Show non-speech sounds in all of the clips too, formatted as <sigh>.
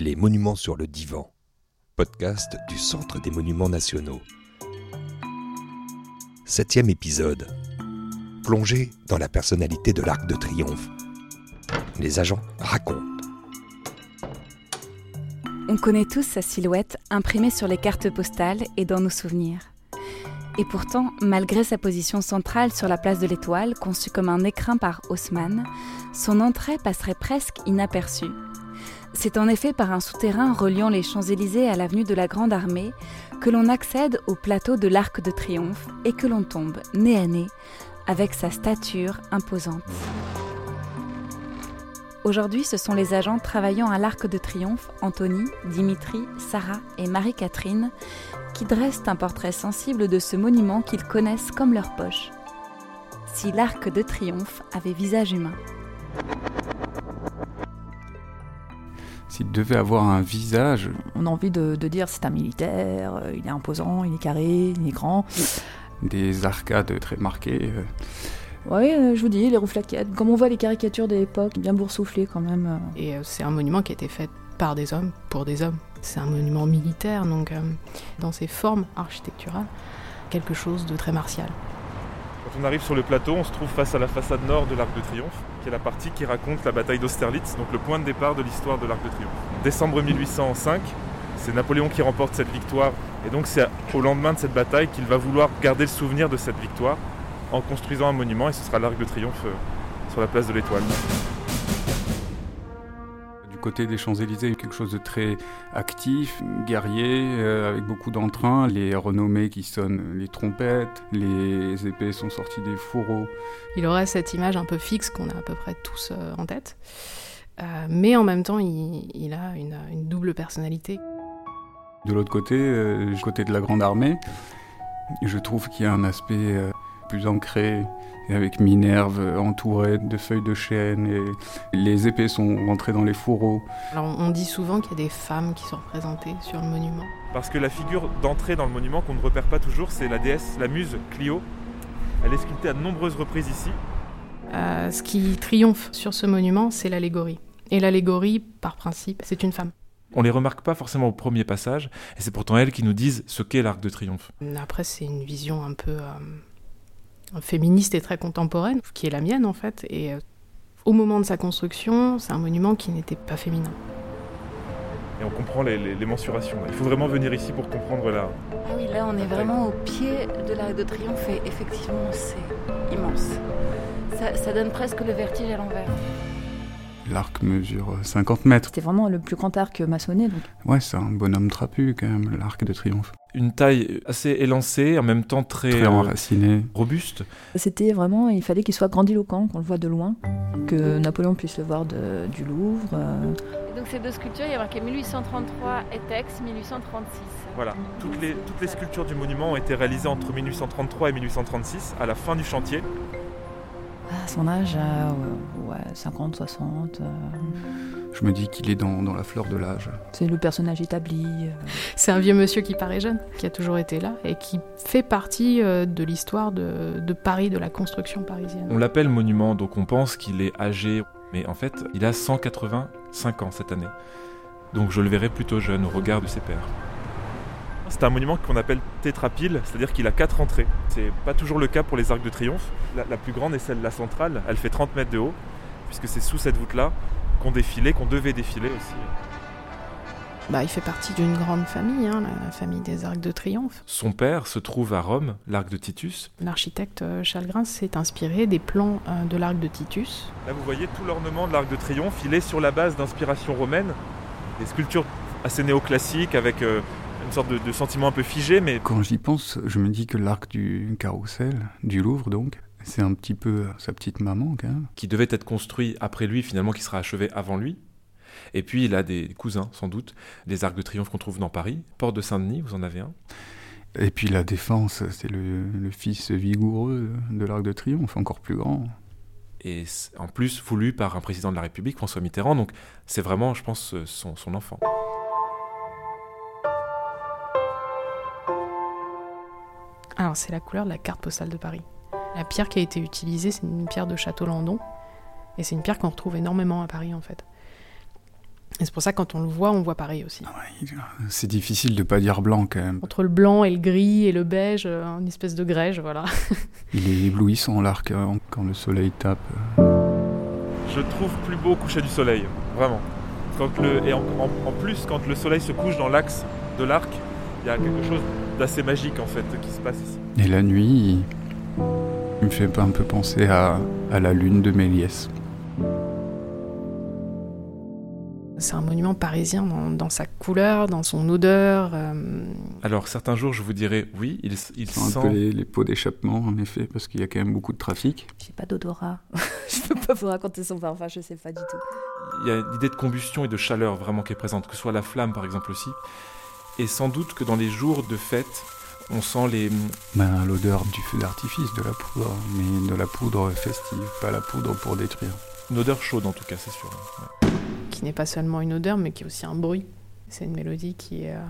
Les monuments sur le divan, podcast du Centre des monuments nationaux. Septième épisode. Plongé dans la personnalité de l'Arc de Triomphe. Les agents racontent. On connaît tous sa silhouette imprimée sur les cartes postales et dans nos souvenirs. Et pourtant, malgré sa position centrale sur la place de l'Étoile, conçue comme un écrin par Haussmann, son entrée passerait presque inaperçue. C'est en effet par un souterrain reliant les Champs-Élysées à l'avenue de la Grande Armée que l'on accède au plateau de l'Arc de Triomphe et que l'on tombe nez à nez avec sa stature imposante. Aujourd'hui, ce sont les agents travaillant à l'Arc de Triomphe, Anthony, Dimitri, Sarah et Marie-Catherine, qui dressent un portrait sensible de ce monument qu'ils connaissent comme leur poche. Si l'Arc de Triomphe avait visage humain. S'il devait avoir un visage, On a envie de, de dire c'est un militaire, euh, il est imposant, il est carré, il est grand. des arcades très marquées, euh, Oui, euh, je vous dis, les rouflaquettes, comme on voit les caricatures de l'époque, bien boursouflées quand même. Et c'est un monument qui a été fait par des hommes, pour des hommes. C'est un monument militaire, donc euh, dans ses formes architecturales, quelque chose de très martial. Quand on arrive sur le plateau, on se trouve face à la façade nord de l'Arc de Triomphe, qui est la partie qui raconte la bataille d'Austerlitz, donc le point de départ de l'histoire de l'Arc de Triomphe. Décembre 1805, c'est Napoléon qui remporte cette victoire, et donc c'est au lendemain de cette bataille qu'il va vouloir garder le souvenir de cette victoire en construisant un monument, et ce sera l'Arc de Triomphe euh, sur la place de l'Étoile. Côté des Champs-Élysées, quelque chose de très actif, guerrier, euh, avec beaucoup d'entrain, les renommées qui sonnent les trompettes, les épées sont sorties des fourreaux. Il aurait cette image un peu fixe qu'on a à peu près tous euh, en tête, Euh, mais en même temps, il, il a une, une double personnalité. De l'autre côté, du côté de la Grande Armée, je trouve qu'il y a un aspect plus ancré, et avec Minerve entourée de feuilles de chêne, et les épées sont rentrées dans les fourreaux. Alors on dit souvent qu'il y a des femmes qui sont représentées sur le monument. Parce que la figure d'entrée dans le monument qu'on ne repère pas toujours, c'est la déesse, la muse Clio. Elle est sculptée à de nombreuses reprises ici. Euh, ce qui triomphe sur ce monument, c'est l'allégorie. Et l'allégorie, par principe, c'est une femme. On les remarque pas forcément au premier passage, et c'est pourtant elles qui nous disent ce qu'est l'Arc de Triomphe. Après, c'est une vision un peu euh, féministe et très contemporaine, qui est la mienne en fait. Et euh, au moment de sa construction, c'est un monument qui n'était pas féminin. Et on comprend les, les- les mensurations. Il faut vraiment venir ici pour comprendre la, Ah oui, là on est vraiment au pied de l'Arc de Triomphe et effectivement c'est immense. Ça, ça donne presque le vertige à l'envers. L'arc mesure 50 mètres. C'était vraiment le plus grand arc maçonné, donc Ouais, c'est un bonhomme trapu quand même, l'arc de triomphe. une taille assez élancée, en même temps très, Très euh, enraciné. robuste. c'était vraiment, il fallait qu'il soit grandiloquent, qu'on le voit de loin, que Napoléon puisse le voir de- du Louvre. euh. Et donc ces deux sculptures, il y a marqué 1833 Etex, 1836. Voilà. Toutes les, toutes les sculptures du monument ont été réalisées entre 1833 et 1836, à la fin du chantier. À son âge, euh, ouais, 50, 60, euh, Je me dis qu'il est dans, dans la fleur de l'âge. c'est le personnage établi. euh. C'est un vieux monsieur qui paraît jeune, qui a toujours été là et qui fait partie de l'histoire de, de Paris, de la construction parisienne. On l'appelle monument, donc on pense qu'il est âgé, mais en fait, il a 185 ans cette année. Donc je le verrai plutôt jeune au regard de ses pairs. C'est un monument qu'on appelle tétrapile, c'est-à-dire qu'il a quatre entrées. C'est pas toujours le cas pour les arcs de triomphe. La, la plus grande est celle la centrale, elle fait 30 mètres de haut, puisque c'est sous cette voûte-là qu'on défilait, qu'on devait défiler aussi. Bah, il fait partie d'une grande famille, hein, la, famille des Arcs de Triomphe. Son père se trouve à Rome, l'arc de Titus. L'architecte euh, Charles Grins s'est inspiré des plans euh, de l'Arc de Titus. Là, vous voyez tout l'ornement de l'arc de triomphe, il est sur la base d'inspiration romaine, des sculptures assez néoclassiques avec euh, une sorte de, de sentiment un peu figé, mais Quand j'y pense, je me dis que l'arc du carrousel, du Louvre donc, c'est un petit peu sa petite maman quand même. qui devait être construit après lui, finalement qui sera achevé avant lui. Et puis il a des cousins, sans doute, des arcs de triomphe qu'on trouve dans Paris. Porte de Saint-Denis, vous en avez un? Et puis la défense, c'est le, le fils vigoureux de l'arc de triomphe, encore plus grand. Et en plus voulu par un président de la République, François Mitterrand. Donc c'est vraiment, je pense, euh, son, son enfant. Alors, c'est la couleur de la carte postale de Paris. La pierre qui a été utilisée, c'est une pierre de Château-Landon. Et c'est une pierre qu'on retrouve énormément à Paris, en fait. Et c'est pour ça quand on le voit, on voit pareil aussi. Ah c'est difficile de pas dire blanc quand même. Entre le blanc et le gris et le beige, euh, une espèce de grège, voilà. <laughs> Il est éblouissant l'arc hein, quand le soleil tape. Je trouve plus beau au coucher du soleil, vraiment. Quand le, et en, plus, quand le soleil se couche dans l'axe de l'arc, y a quelque chose d'assez magique en fait qui se passe ici. Et la nuit, il me fait un peu penser à, à la lune de Méliès. C'est un monument parisien dans, sa couleur, dans son odeur. Euh. Alors certains jours, je vous dirais oui, il, il sent... un peu les, pots d'échappement, en effet, parce qu'il y a quand même beaucoup de trafic. J'ai pas d'odorat. <laughs> je peux pas vous raconter son parfum, je sais pas du tout. Il y a l'idée de combustion et de chaleur vraiment qui est présente, que ce soit la flamme par exemple aussi. Et sans doute que dans les jours de fête, on sent les... Ben, l'odeur du feu d'artifice, de la poudre, mais de la poudre festive, pas la poudre pour détruire. Une odeur chaude en tout cas, c'est sûr qui n'est pas seulement une odeur, mais qui est aussi un bruit. C'est une mélodie qui est euh,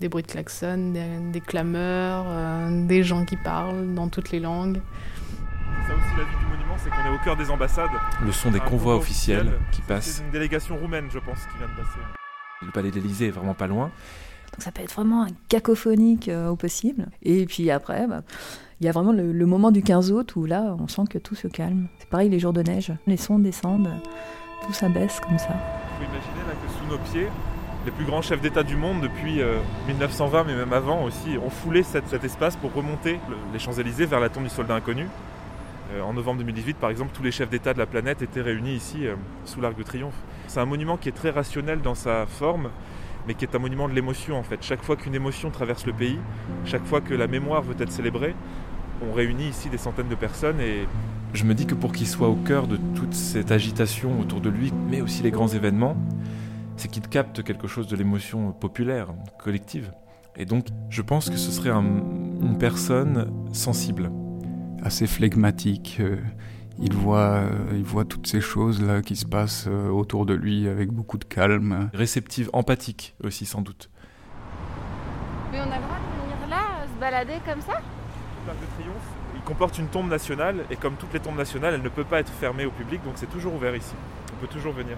des bruits de klaxon, des, clameurs, euh, des gens qui parlent dans toutes les langues. Ça aussi, la vie du monument, c'est qu'on est au cœur des ambassades. Le son des convois officiels qui passent. C'est une délégation roumaine, je pense, qui vient de passer. Le palais d'Élysée est vraiment pas loin. Donc ça peut être vraiment un cacophonique euh, au possible. Et puis après, bah, il y a vraiment le, le, moment du 15 août où là, on sent que tout se calme. C'est pareil les jours de neige, les sons descendent tout ça baisse comme ça. Vous imaginez là que sous nos pieds, les plus grands chefs d'État du monde depuis 1920, euh, mais même avant aussi, ont foulé cet, espace pour remonter les Champs-Élysées vers la tombe du soldat inconnu. Euh, en novembre 2018, par exemple, tous les chefs d'État de la planète étaient réunis ici, euh, sous l'Arc de Triomphe. C'est un monument qui est très rationnel dans sa forme, mais qui est un monument de l'émotion en fait. Chaque fois qu'une émotion traverse le pays, chaque fois que la mémoire veut être célébrée, on réunit ici des centaines de personnes et je me dis que pour qu'il soit au cœur de toute cette agitation autour de lui, mais aussi les grands événements, c'est qu'il capte quelque chose de l'émotion populaire, collective. Et donc, je pense que ce serait une personne sensible. Assez flegmatique. Euh, il, voit, euh, il voit toutes ces choses-là qui se passent euh, autour de lui avec beaucoup de calme. Réceptive, empathique aussi, sans doute. Mais on a le droit de venir là, se balader comme ça? L'Arc de Triomphe, il comporte une tombe nationale et comme toutes les tombes nationales, elle ne peut pas être fermée au public, donc c'est toujours ouvert ici. On peut toujours venir.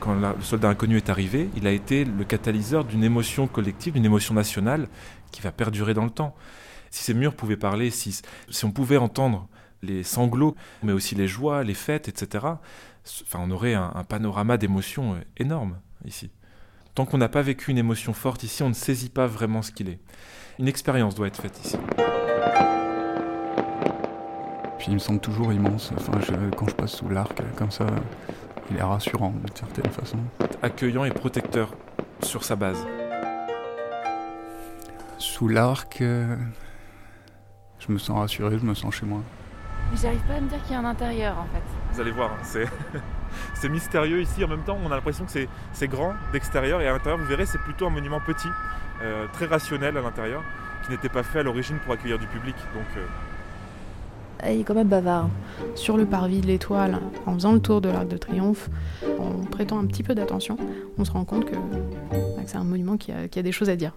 Quand le soldat inconnu est arrivé, il a été le catalyseur d'une émotion collective, d'une émotion nationale qui va perdurer dans le temps. Si ces murs pouvaient parler, si, si on pouvait entendre les sanglots, mais aussi les joies, les fêtes, etc., enfin, on aurait un, un panorama d'émotions énorme ici. Tant qu'on n'a pas vécu une émotion forte ici, on ne saisit pas vraiment ce qu'il est. Une expérience doit être faite ici. Puis il me semble toujours immense. Enfin, quand je passe sous l'arc, comme ça, il est rassurant d'une certaine façon. Accueillant et protecteur sur sa base. Sous l'arc, euh, je me sens rassuré, je me sens chez moi. Mais j'arrive pas à me dire qu'il y a un intérieur en fait. Vous allez voir, hein, c'est. <laughs> c'est mystérieux ici. En même temps, on a l'impression que c'est grand d'extérieur et à l'intérieur, vous verrez, c'est plutôt un monument petit, euh, très rationnel à l'intérieur, qui n'était pas fait à l'origine pour accueillir du public. Donc, euh, il est quand même bavard. Sur le parvis de l'étoile, en faisant le tour de l'Arc de Triomphe, en prêtant un petit peu d'attention, on se rend compte que, bah, c'est un monument qui a, des choses à dire.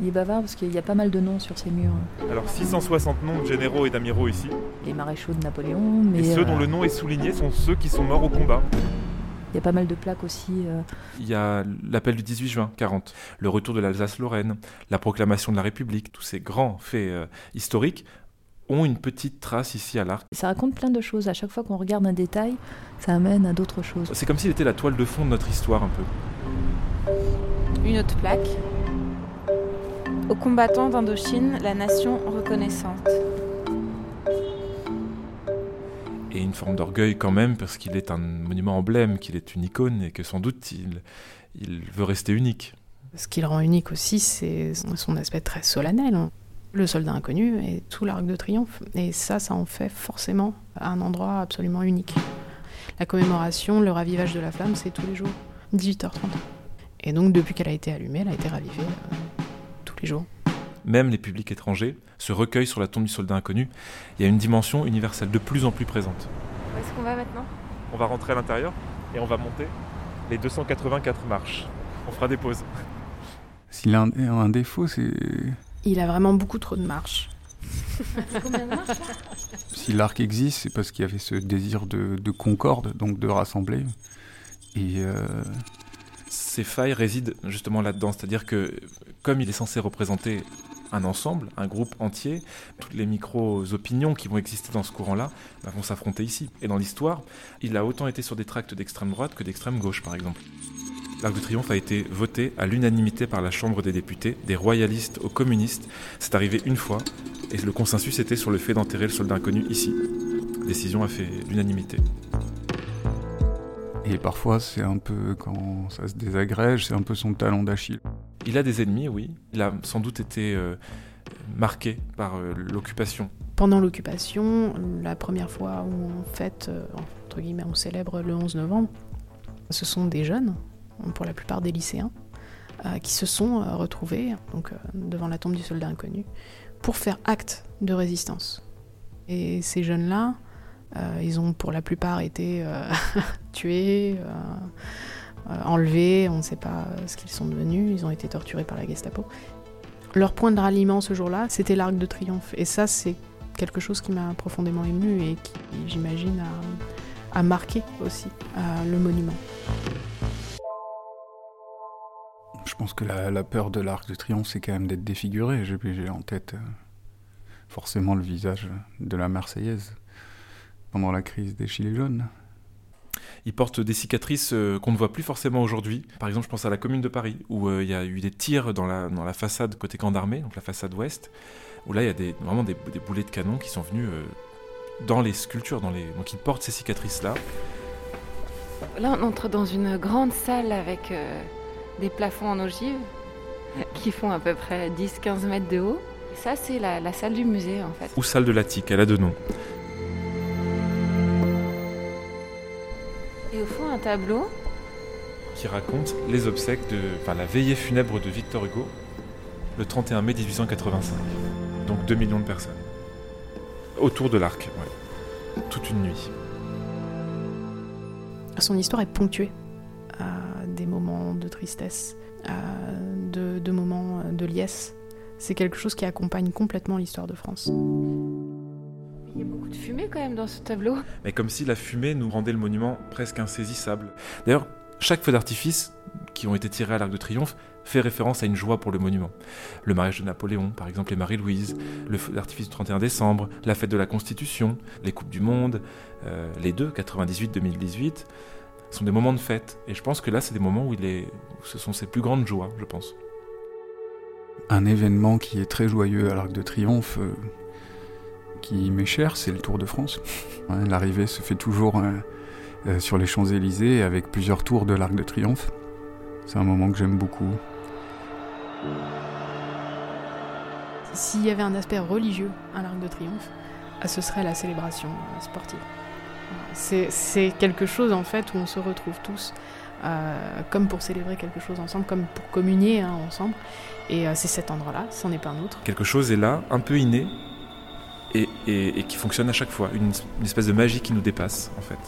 Il est bavard parce qu'il y a pas mal de noms sur ces murs. Alors 660 noms de généraux et d'amiraux ici. Les maréchaux de Napoléon. Mais et ceux dont euh, le nom est souligné sont ceux qui sont morts au combat. Il y a pas mal de plaques aussi. Euh. Il y a l'appel du 18 juin 40, le retour de l'Alsace-Lorraine, la proclamation de la République, tous ces grands faits euh, historiques ont une petite trace ici à l'arc. Ça raconte plein de choses. À chaque fois qu'on regarde un détail, ça amène à d'autres choses. C'est comme s'il était la toile de fond de notre histoire un peu. Une autre plaque. Aux combattants d'Indochine, la nation reconnaissante. Et une forme d'orgueil quand même, parce qu'il est un monument emblème, qu'il est une icône et que sans doute il, il veut rester unique. Ce qui le rend unique aussi, c'est son aspect très solennel le soldat inconnu et tout l'arc de triomphe. Et ça, ça en fait forcément un endroit absolument unique. La commémoration, le ravivage de la flamme, c'est tous les jours, 18h30. Et donc, depuis qu'elle a été allumée, elle a été ravivée euh, les jours. Même les publics étrangers se recueillent sur la tombe du soldat inconnu. Il y a une dimension universelle de plus en plus présente. Où est-ce qu'on va maintenant? On va rentrer à l'intérieur et on va monter les 284 marches. On fera des pauses. S'il a un défaut, c'est il a vraiment beaucoup trop de marches. Si l'arc existe, c'est parce qu'il y avait ce désir de, concorde, donc de rassembler. Et ces failles résident justement là-dedans, c'est-à-dire que comme il est censé représenter un ensemble, un groupe entier, toutes les micro-opinions qui vont exister dans ce courant-là bah, vont s'affronter ici. Et dans l'histoire, il a autant été sur des tracts d'extrême droite que d'extrême gauche, par exemple. L'Arc de Triomphe a été voté à l'unanimité par la Chambre des députés, des royalistes aux communistes. C'est arrivé une fois, et le consensus était sur le fait d'enterrer le soldat inconnu ici. Décision a fait l'unanimité. Et parfois, c'est un peu, quand ça se désagrège, c'est un peu son talon d'Achille. Il a des ennemis, oui. Il a sans doute été euh, marqué par euh, l'occupation. Pendant l'occupation, la première fois où on fête, euh, entre guillemets, on célèbre le 11 novembre, ce sont des jeunes, pour la plupart des lycéens, qui se sont retrouvés donc, devant la tombe du soldat inconnu pour faire acte de résistance. Et ces jeunes-là, ils ont pour la plupart été <laughs> tués euh, enlevés, on ne sait pas ce qu'ils sont devenus, ils ont été torturés par la Gestapo. Leur point de ralliement ce jour-là, c'était l'Arc de Triomphe. Et ça, c'est quelque chose qui m'a profondément ému et qui, j'imagine, a, marqué aussi euh, le monument. Je pense que la, peur de l'Arc de Triomphe, c'est quand même d'être défiguré. J'ai en tête euh, forcément le visage de la Marseillaise pendant la crise des Gilets jaunes. Il porte des cicatrices euh, qu'on ne voit plus forcément aujourd'hui. Par exemple, je pense à la commune de Paris, où euh, il y a eu des tirs dans la, dans la façade côté camp d'armée, donc la façade ouest, où là, il y a des, vraiment des, boulets de canon qui sont venus euh, dans les sculptures. Dans les... Donc il porte ces cicatrices-là. Là, on entre dans une grande salle avec des plafonds en ogive <laughs> qui font à peu près 10-15 mètres de haut. ça, c'est la, la, salle du musée, en fait. Ou salle de l'attique, elle a deux noms. Tableau qui raconte les obsèques de, enfin, la veillée funèbre de Victor Hugo le 31 mai 1885. Donc 2 millions de personnes. Autour de l'arc, toute une nuit. Son histoire est ponctuée à des moments de tristesse, à de, de moments de liesse. C'est quelque chose qui accompagne complètement l'histoire de France. De fumée quand même dans ce tableau. Mais comme si la fumée nous rendait le monument presque insaisissable. D'ailleurs, chaque feu d'artifice qui ont été tirés à l'Arc de Triomphe fait référence à une joie pour le monument. Le mariage de Napoléon, par exemple, et Marie-Louise, le feu d'artifice du 31 décembre, la fête de la Constitution, les Coupes du Monde, euh, les deux, 98-2018, sont des moments de fête. Et je pense que là, c'est des moments où, il est, où ce sont ses plus grandes joies, je pense. Un événement qui est très joyeux à l'Arc de Triomphe, euh, qui m'est cher, c'est le Tour de France. <laughs> L'arrivée se fait toujours euh, euh, sur les Champs-Élysées avec plusieurs tours de l'Arc de Triomphe. C'est un moment que j'aime beaucoup. S'il y avait un aspect religieux à l'Arc de Triomphe, ah, ce serait la célébration euh, sportive. C'est quelque chose en fait où on se retrouve tous comme pour célébrer quelque chose ensemble, comme pour communier hein, ensemble. Et c'est cet endroit-là, c'en est pas un autre. Quelque chose est là, un peu inné, et, qui fonctionne à chaque fois. Une, espèce de magie qui nous dépasse, en fait.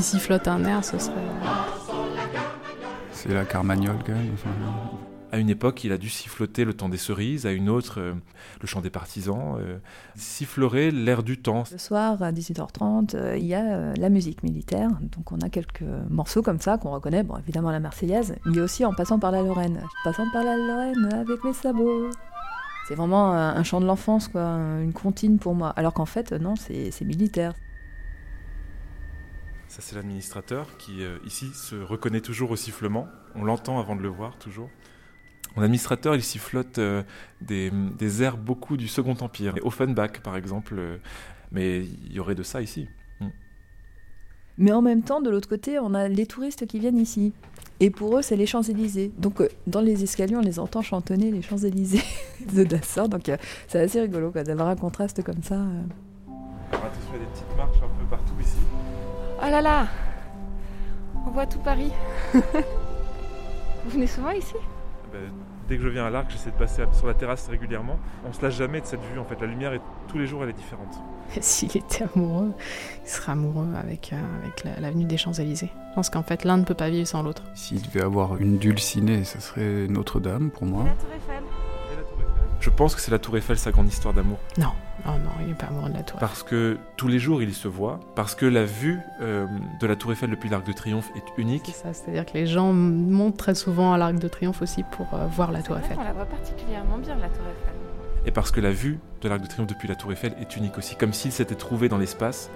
S'il flotte un air, ce serait. C'est la carmagnole, quand même. À une époque, il a dû siffloter le temps des cerises, à une autre, euh, le chant des partisans. Euh, sifflerait l'air du temps. Le soir, à 18h30, euh, il y a la musique militaire. Donc on a quelques morceaux comme ça qu'on reconnaît. Bon, évidemment la Marseillaise, mais aussi en passant par la Lorraine. Passant par la Lorraine avec mes sabots. C'est vraiment un chant de l'enfance, quoi, une comptine pour moi. Alors qu'en fait, non, c'est militaire. Ça, c'est l'administrateur qui, ici, se reconnaît toujours au sifflement. On l'entend avant de le voir, toujours. Mon administrateur, il sifflote euh, des, des, airs beaucoup du Second Empire. Offenbach, par exemple. Euh, mais il y aurait de ça ici. Mm. Mais en même temps, de l'autre côté, on a les touristes qui viennent ici. Et pour eux, c'est les Champs-Élysées. Donc, euh, dans les escaliers, on les entend chantonner les Champs-Élysées <laughs> de Dassault. Donc, c'est assez rigolo d'avoir un contraste comme ça. attention, il y a des petites marches un peu partout ici. Oh là là On voit tout Paris. <laughs> Vous venez souvent ici? Bah, dès que je viens à l'arc, j'essaie de passer sur la terrasse régulièrement. On se lâche jamais de cette vue. En fait, la lumière, est, tous les jours, elle est différente. <laughs> S'il était amoureux, il serait amoureux avec, euh, avec l'avenue des Champs-Élysées. Je pense qu'en fait, l'un ne peut pas vivre sans l'autre. S'il devait avoir une dulcinée, ça serait Notre-Dame pour moi. Et la Tour Eiffel. Je pense que c'est la Tour Eiffel sa grande histoire d'amour. Non, oh non, il n'est pas amoureux de la Tour. Parce que tous les jours il se voit, parce que la vue euh, de la Tour Eiffel depuis l'Arc de Triomphe est unique. C'est ça, c'est-à-dire que les gens montent très souvent à l'Arc de Triomphe aussi pour euh, voir la Tour Eiffel. on la voit particulièrement bien la Tour Eiffel. Et parce que la vue de l'Arc de Triomphe depuis la Tour Eiffel est unique aussi, comme s'il s'était trouvé dans l'espace.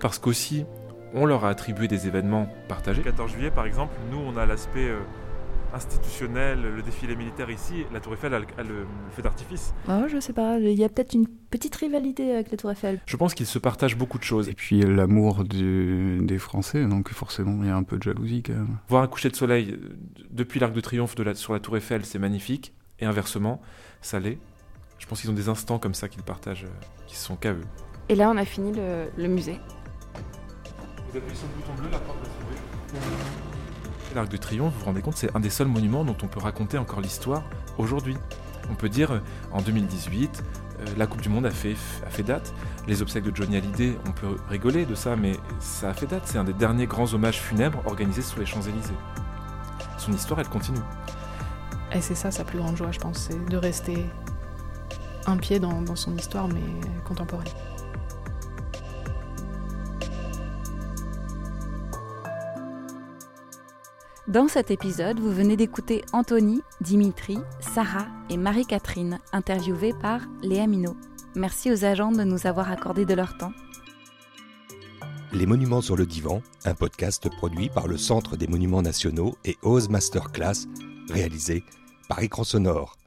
Parce qu'aussi, on leur a attribué des événements partagés. Le 14 juillet, par exemple, nous, on a l'aspect euh, institutionnel, le défilé militaire ici, la Tour Eiffel a, le, feu d'artifice. Ah, je sais pas, il y a peut-être une petite rivalité avec la Tour Eiffel. Je pense qu'ils se partagent beaucoup de choses. Et puis l'amour des Français, donc forcément il y a un peu de jalousie quand même. Voir un coucher de soleil euh, depuis l'Arc de Triomphe de la, sur la Tour Eiffel, c'est magnifique, et inversement, ça l'est. Je pense qu'ils ont des instants comme ça qu'ils partagent, euh, qui sont qu'à eux. Et là, on a fini le, musée. Vous appuyez sur le bouton bleu, la porte va s'ouvrir. De Triomphe, vous vous rendez compte, c'est un des seuls monuments dont on peut raconter encore l'histoire aujourd'hui. On peut dire, euh, en 2018, euh, la Coupe du Monde a fait, date. Les obsèques de Johnny Hallyday, on peut rigoler de ça, mais ça a fait date. C'est un des derniers grands hommages funèbres organisés sur les Champs-Élysées. Son histoire, elle continue. Et c'est ça sa plus grande joie, je pense, c'est de rester un pied dans son histoire, mais contemporaine. Dans cet épisode, vous venez d'écouter Anthony, Dimitri, Sarah et Marie-Catherine, interviewés par Léa Minot. Merci aux agents de nous avoir accordé de leur temps. Les Monuments sur le Divan, un podcast produit par le Centre des Monuments Nationaux et Ose Masterclass, réalisé par Écran Sonore.